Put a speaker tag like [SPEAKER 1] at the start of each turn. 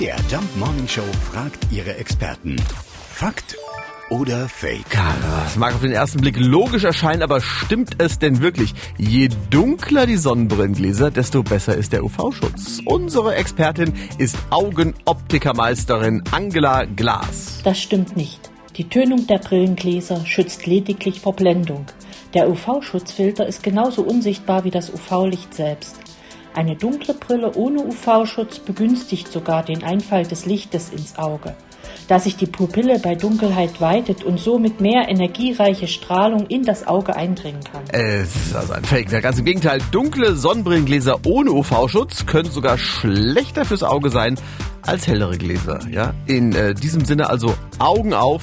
[SPEAKER 1] MDR Jump Morning Show fragt ihre Experten. Fakt oder Fake?
[SPEAKER 2] Ja, das mag auf den ersten Blick logisch erscheinen, aber stimmt es denn wirklich? Je dunkler die Sonnenbrillengläser, desto besser ist der UV-Schutz. Unsere Expertin ist Augenoptikermeisterin Angela Glas.
[SPEAKER 3] Das stimmt nicht. Die Tönung der Brillengläser schützt lediglich vor Blendung. Der UV-Schutzfilter ist genauso unsichtbar wie das UV-Licht selbst. Eine dunkle Brille ohne UV-Schutz begünstigt sogar den Einfall des Lichtes ins Auge. Da sich die Pupille bei Dunkelheit weitet und somit mehr energiereiche Strahlung in das Auge eindringen kann.
[SPEAKER 2] Es ist also ein Fake. Der ganze Gegenteil. Dunkle Sonnenbrillengläser ohne UV-Schutz können sogar schlechter fürs Auge sein als hellere Gläser. Ja? In äh, diesem Sinne also Augen auf